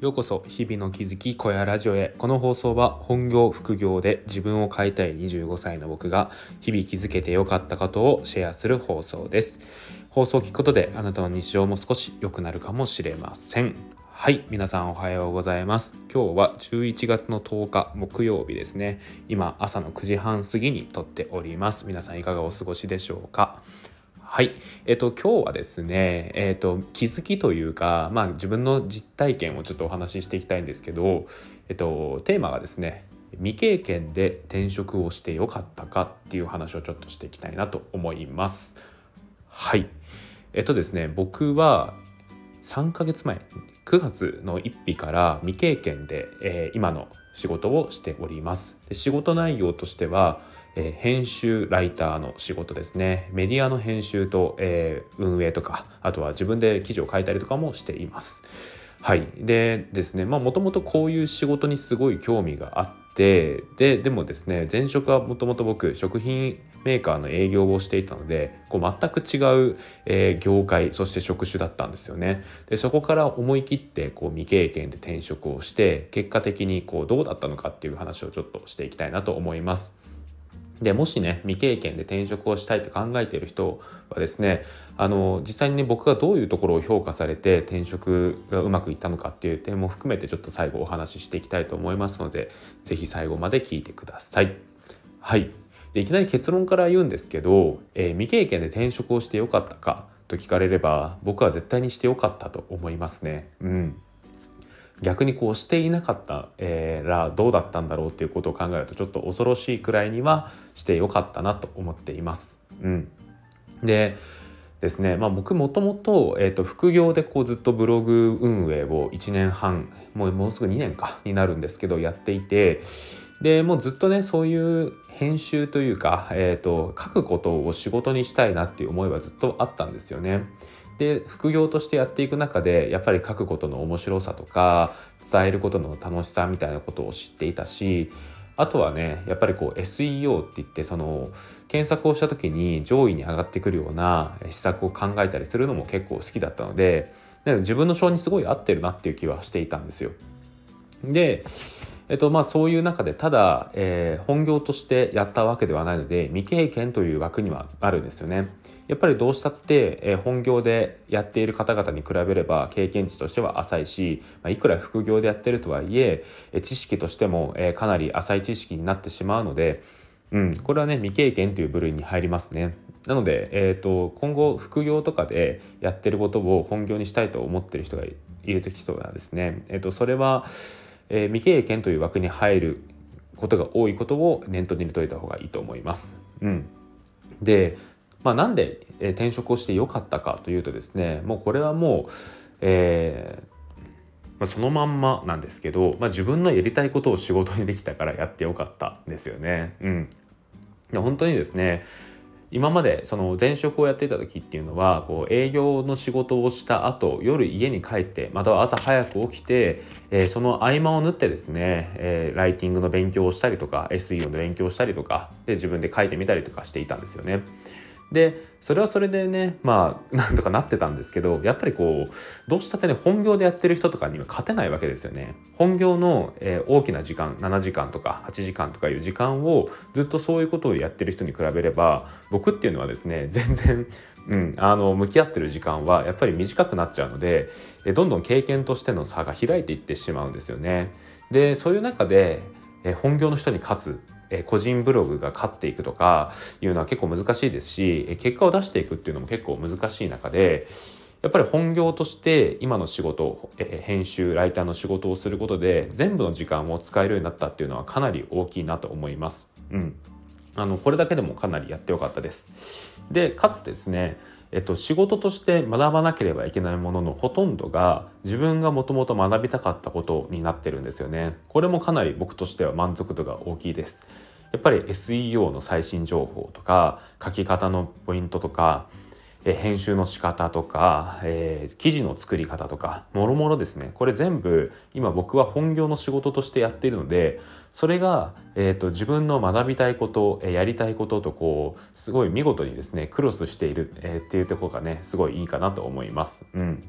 ようこそ日々の気づき小屋ラジオへ。この放送は本業副業で自分を変えたい25歳の僕が日々気づけてよかったことをシェアする放送です。放送を聞くことであなたの日常も少し良くなるかもしれません。はい皆さんおはようございます。今日は11月の10日木曜日ですね。今朝の9時半過ぎに撮っております。皆さんいかがお過ごしでしょうか？はい。えっと、今日はですね、えっと、気づきというか、まあ、自分の実体験をちょっとお話ししていきたいんですけど、えっと、テーマがですね、未経験で転職をしてよかったかっていう話をちょっとしていきたいなと思います。はい。えっとですね、僕は3ヶ月前、9月の1日から未経験で、えー、今の仕事をしております。で仕事内容としては、えー、編集ライターの仕事ですねメディアの編集と、えー、運営とかあとは自分で記事を書いたりとかもしています。はいでですねまあもともとこういう仕事にすごい興味があってででもですね前職はもともと僕食品メーカーの営業をしていたのでこう全く違う、えー、業界そして職種だったんですよね。でそこから思い切ってこう未経験で転職をして結果的にこうどうだったのかっていう話をちょっとしていきたいなと思います。でもしね未経験で転職をしたいと考えている人はですねあの実際にね僕がどういうところを評価されて転職がうまくいったのかっていう点も含めてちょっと最後お話ししていきたいと思いますので是非最後まで聞いてください。はいでいきなり結論から言うんですけど、えー、未経験で転職をしてよかったかと聞かれれば僕は絶対にしてよかったと思いますね。うん逆にこうしていなかった、らどうだったんだろうっていうことを考えるとちょっと恐ろしいくらいにはしてよかったなと思っています。うん、でですね、まあ、僕もともと,、えー、と副業でこうずっとブログ運営を1年半もうもうすぐ2年かになるんですけどやっていてでもうずっとねそういう編集というか、えーと書くことを仕事にしたいなっていう思いはずっとあったんですよね。で副業としてやっていく中でやっぱり書くことの面白さとか伝えることの楽しさみたいなことを知っていたしあとはねやっぱりこう SEO って言ってその検索をした時に上位に上がってくるような施策を考えたりするのも結構好きだったので自分の性にすごい合ってるなっていう気はしていたんですよ。でえっとまあ、そういう中でただ、えー、本業としてやったわけではないので未経験という枠にはあるんですよね。やっぱりどうしたって、えー、本業でやっている方々に比べれば経験値としては浅いし、まあ、いくら副業でやってるとはいええ知識としても、えー、かなり浅い知識になってしまうので、うん、これはね未経験という部類に入りますね。なので、えーと、今後副業とかでやってることを本業にしたいと思ってる人がいる人はですね、えーとそれはえー、未経験という枠に入ることが多いことを念頭に入れといた方がいいと思います。うん、で、まあ、なんで、えー、転職をしてよかったかというとですねもうこれはもう、えーまあ、そのまんまなんですけど、まあ、自分のやりたいことを仕事にできたからやってよかったんですよね。うん、本当にですね今までその前職をやっていた時っていうのはこう営業の仕事をした後夜家に帰ってまたは朝早く起きて、え、その合間を縫ってですね、え、ライティングの勉強をしたりとか SEO の勉強をしたりとかで自分で書いてみたりとかしていたんですよね。でそれはそれでねまあ なんとかなってたんですけどやっぱりこうどうしたってね本業でやってる人とかには勝てないわけですよね。本業の、えー、大きな時間7時間とか8時間とかいう時間をずっとそういうことをやってる人に比べれば僕っていうのはですね全然うん、あの向き合ってる時間はやっぱり短くなっちゃうのでえどんどん経験としての差が開いていってしまうんですよね。でそういう中でえ本業の人に勝つえ個人ブログが勝っていくとかいうのは結構難しいですしえ結果を出していくっていうのも結構難しい中でやっぱり本業として今の仕事、え編集ライターの仕事をすることで全部の時間を使えるようになったっていうのはかなり大きいなと思います。うん、あのこれだけでもかなりやってよかったです。でかつですねえっと、仕事として学ばなければいけないもののほとんどが自分がもともと学びたかったことになってるんですよね。これもかなり僕としては満足度が大きいです。やっぱり SEO の最新情報とか書き方のポイントとかえ編集の仕方とか、えー、記事の作り方とかもろもろですね。これ全部今僕は本業の仕事としてやっているのでそれが、えーと、自分の学びたいこと、えやりたいこととこうすごい見事にですねクロスしている、えー、っていうところがねすごいいいかなと思います。うん。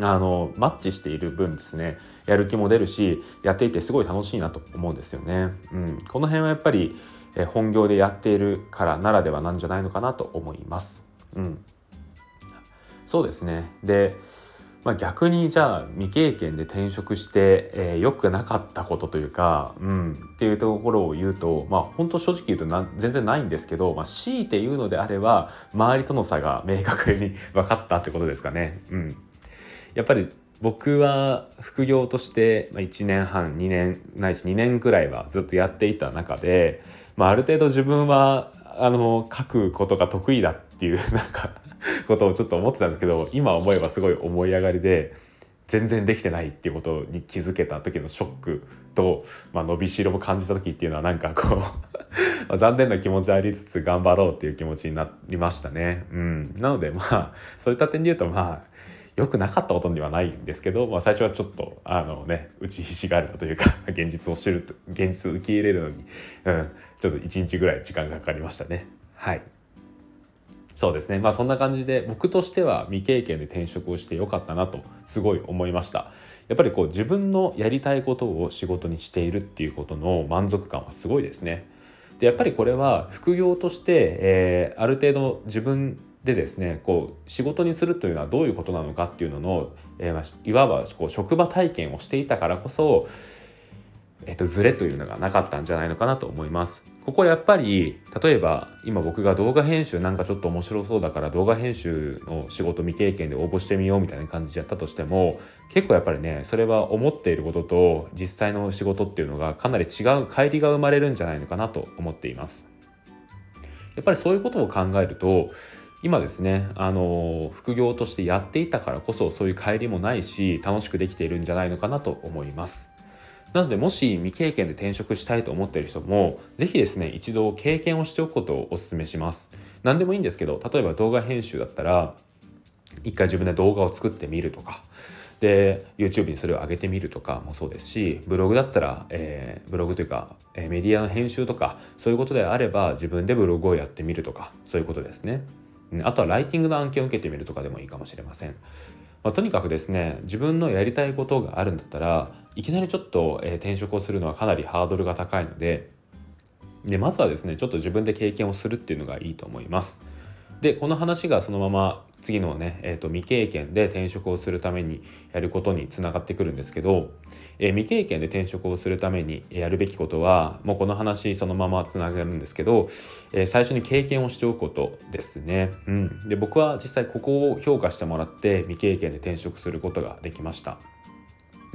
あのマッチしている分ですね。やる気も出るしやっていてすごい楽しいなと思うんですよね。うん、この辺はやっぱり本業でやっているからならではなんじゃないのかなと思います。うん、そうですねでまあ、逆にじゃあ未経験で転職して、えー、良くなかったことというか、うん、っていうところを言うとまあ本当正直言うとな全然ないんですけど、まあ、強いて言うのであれば周りとの差が明確に 分かったってことですかね。うん、やっぱり僕は副業として1年半2年ないし2年くらいはずっとやっていた中で、まあ、ある程度自分はあの書くことが得意だっていう なんかことをちょっと思ってたんですけど今思えばすごい思い上がりで全然できてないっていうことに気づけた時のショックと、まあ、伸びしろも感じた時っていうのはなんかこう 残念な気持ちありつつ頑張ろうっていう気持ちになりましたね。うん、なのでまあそういった点で言うとまあ良くなかったことにはないんですけど、まあ、最初はちょっとあのね打ちひしがれたというか 現実を知る現実を受け入れるのに、うん、ちょっと1日ぐらい時間がかかりましたね。はい。そうですね。まあそんな感じで僕としては未経験で転職をしてよかったなとすごい思いました。やっぱりこう自分のやりたいことを仕事にしているっていうことの満足感はすごいですね。でやっぱりこれは副業として、えー、ある程度自分でですねこう仕事にするというのはどういうことなのかっていうのの、えー、いわばこう職場体験をしていたからこそ、えー、とズレというのがなかったんじゃないのかなと思います。ここやっぱり例えば今僕が動画編集なんかちょっと面白そうだから動画編集の仕事未経験で応募してみようみたいな感じでやったとしても結構やっぱりねそれは思っていることと実際の仕事っていうのがかなり違う乖離が生まれるんじゃないのかなと思っています。やっぱりそういうことを考えると今ですねあの副業としてやっていたからこそそういう帰りもないし楽しくできているんじゃないのかなと思います。なのでもし未経験で転職したいと思っている人も是非ですね一度経験をしておくことをお勧めします。何でもいいんですけど例えば動画編集だったら一回自分で動画を作ってみるとかで YouTube にそれを上げてみるとかもそうですしブログだったら、えー、ブログというか、えー、メディアの編集とかそういうことであれば自分でブログをやってみるとかそういうことですね。あとはライティングの案件を受けてみるとかでもいいかもしれません。まあ、とにかくですね自分のやりたいことがあるんだったらいきなりちょっと、えー、転職をするのはかなりハードルが高いのででまずはですねちょっと自分で経験をするっていうのがいいと思います。でこの話がそのまま次のね、えーと、未経験で転職をするためにやることにつながってくるんですけど、えー、未経験で転職をするためにやるべきことはもうこの話そのままつながるんですけど、えー、最初に経験をしておくことですね。うん、で僕は実際ここを評価してもらって未経験で転職することができました。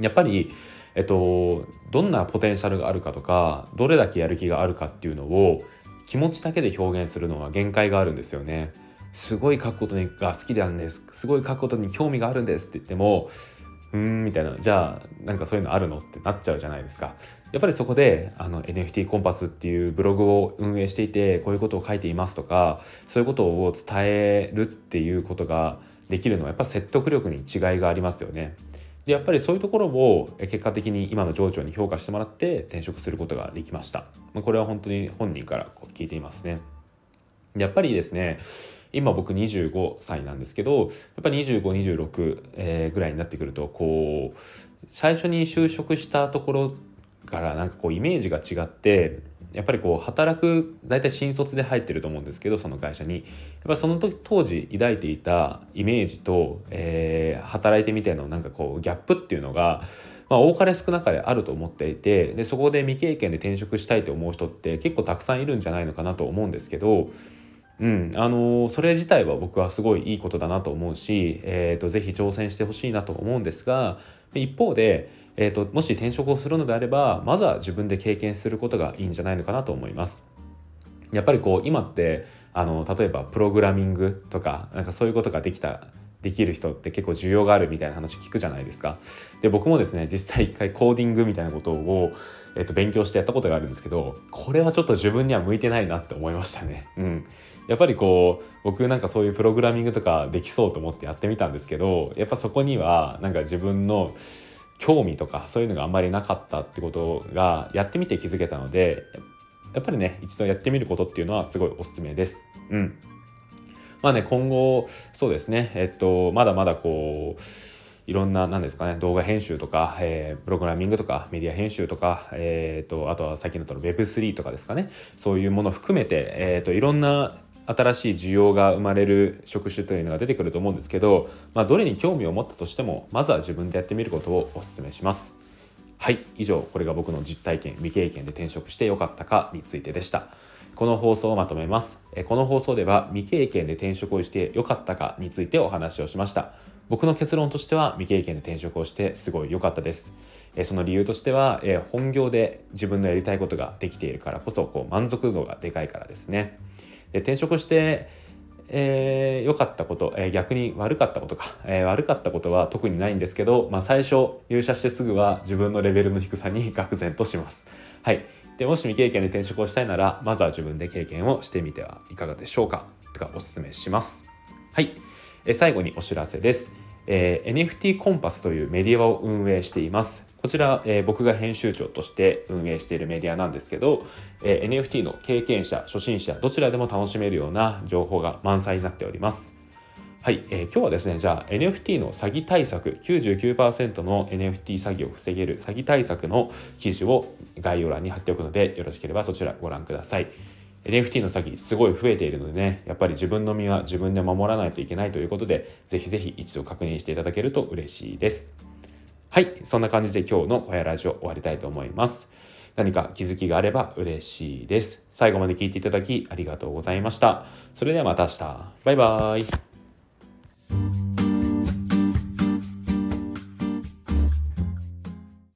やっぱりえっと、どんなポテンシャルがあるかとかどれだけやる気があるかっていうのを気持ちだけで表現するのは限界があるんですよね。すごい書くことが好きなんです。すごい書くことに興味があるんですって言ってもうーんみたいな。じゃあなんかそういうのあるのってなっちゃうじゃないですか。やっぱりそこであの NFT コンパスっていうブログを運営していてこういうことを書いていますとかそういうことを伝えるっていうことができるのはやっぱ説得力に違いがありますよね。でやっぱりそういうところを結果的に今の上長に評価してもらって転職することができました。まこれは本当に本人から聞いていますね。やっぱりですね今僕25歳なんですけどやっぱり2526、え、ぐらいになってくるとこう最初に就職したところからなんかこうイメージが違ってやっぱりこう働く大体新卒で入ってると思うんですけどその会社に。やっぱその時当時抱いていたイメージと、えー、働いてみてのなんかこうギャップっていうのが、まあ、多かれ少なかれあると思っていてでそこで未経験で転職したいと思う人って結構たくさんいるんじゃないのかなと思うんですけどうん、あのー、それ自体は僕はすごいいいことだなと思うし、えーと、ぜひ挑戦してほしいなと思うんですが一方で、えーと、もし転職をするのであればまずは自分で経験することがいいんじゃないのかなと思います。やっぱりこう今ってあの例えばプログラミングとかなんかそういうことができたできる人って結構需要があるみたいな話聞くじゃないですか。で僕もですね実際一回コーディングみたいなことを、えっと、勉強してやったことがあるんですけどこれはちょっと自分には向いてないなって思いましたね。うん、やっぱりこう僕なんかそういうプログラミングとかできそうと思ってやってみたんですけどやっぱそこにはなんか自分の興味とかそういうのがあんまりなかったってことがやってみて気づけたのでやっぱりね一度やってみることっていうのはすごいおすすめです。うんまあね今後そうですねえっとまだまだこういろんな何ですかね動画編集とか、えー、プログラミングとかメディア編集とか、えーと、あとは最近だと Web3 とかですかねそういうもの含めて、えーと、いろんな新しい需要が生まれる職種というのが出てくると思うんですけど、まあ、どれに興味を持ったとしてもまずは自分でやってみることをお勧めします。はい以上これが僕の実体験未経験で転職してよかったかについてでした。この放送をまとめます。この放送では未経験で転職をして良かったかについてお話をしました。僕の結論としては未経験で転職をしてすごい良かったです。その理由としては本業で自分のやりたいことができているからこそこう満足度がでかいからですね。で転職してえー、良かったこと、えー、逆に悪かったことか、えー、悪かったことは特にないんですけど、まあ、最初入社してすぐは自分のレベルの低さに 愕然とします。はい、でもし未経験で転職をしたいならまずは自分で経験をしてみてはいかがでしょうか。とかおすすめします。はい。え最後にお知らせです、えー、NFT コンパスというメディアを運営しています。こちら、えー、僕が編集長として運営しているメディアなんですけど、えー、NFT の経験者初心者どちらでも楽しめるような情報が満載になっております。はい、えー、今日はですねじゃあ NFT の詐欺対策99%の NFT 詐欺を防げる詐欺対策の記事を概要欄に貼っておくのでよろしければそちらご覧ください。NFT の詐欺すごい増えているのでねやっぱり自分の身は自分で守らないといけないということでぜひぜひ一度確認していただけると嬉しいです。はいそんな感じで今日の小屋ラジオ終わりたいと思います。何か気づきがあれば嬉しいです。最後まで聞いていただきありがとうございました。それではまた明日。バイバーイ。